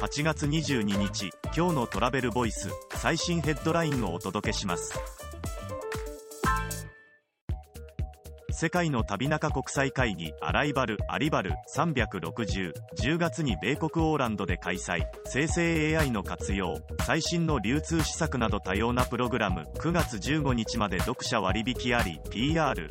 8月22日今日のトラベルボイス最新ヘッドラインをお届けします。世界の旅中国際会議アライバル・アリバル360 10月に米国オーランドで開催。生成 AI の活用最新の流通施策など多様なプログラム9月15日まで読者割引あり PR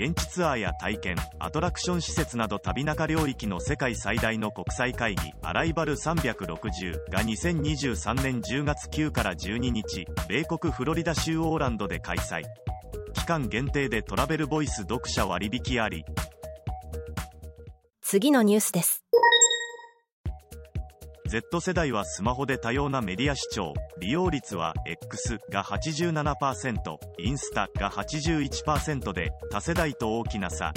現地ツアーや体験アトラクション施設など旅中領域の世界最大の国際会議アライバル360が2023年10月9から12日米国フロリダ州オーランドで開催。期間限定でトラベルボイス読者割引あり。次のニュースです。Z 世代はスマホで多様なメディア視聴利用率は X が87%インスタが81%で多世代と大きな差。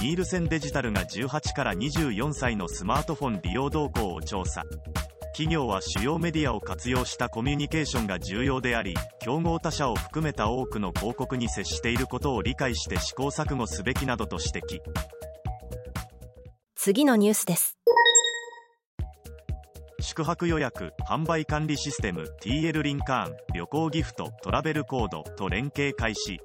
ニールセンデジタルが18から24歳のスマートフォン利用動向を調査。企業は主要メディアを活用したコミュニケーションが重要であり競合他社を含めた多くの広告に接していることを理解して試行錯誤すべきなどと指摘。次のニュースです。宿泊予約販売管理システム TL リンカーン旅行ギフトトラベルコードと連携開始。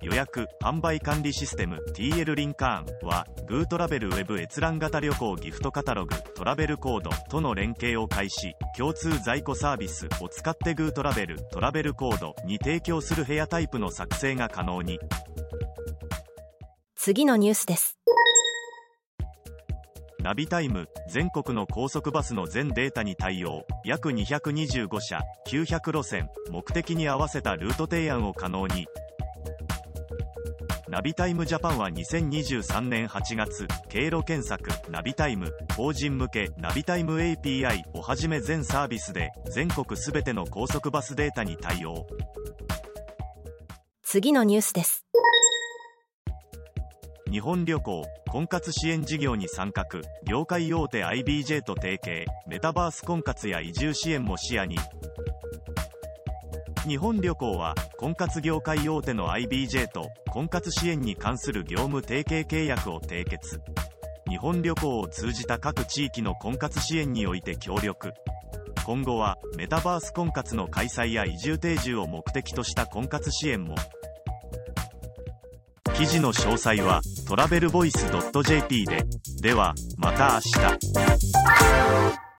予約販売管理システム TL リンカーンは Go トラベルウェブ閲覧型旅行ギフトカタログトラベルコードとの連携を開始。共通在庫サービスを使って Go トラベルトラベルコードに提供する部屋タイプの作成が可能に。次のニュースです。ナビタイム全国の高速バスの全データに対応。約225社900路線目的に合わせたルート提案を可能に。ナビタイムジャパンは2023年8月経路検索ナビタイム法人向けナビタイム API をはじめ全サービスで全国すべての高速バスデータに対応。次のニュースです。日本旅行婚活支援事業に参画。業界大手 IBJ と提携。メタバース婚活や移住支援も視野に。日本旅行は婚活業界大手の IBJ と婚活支援に関する業務提携契約を締結。日本旅行を通じた各地域の婚活支援において協力。今後はメタバース婚活の開催や移住定住を目的とした婚活支援も。記事の詳細はトラベルボイス .jp で。ではまた明日。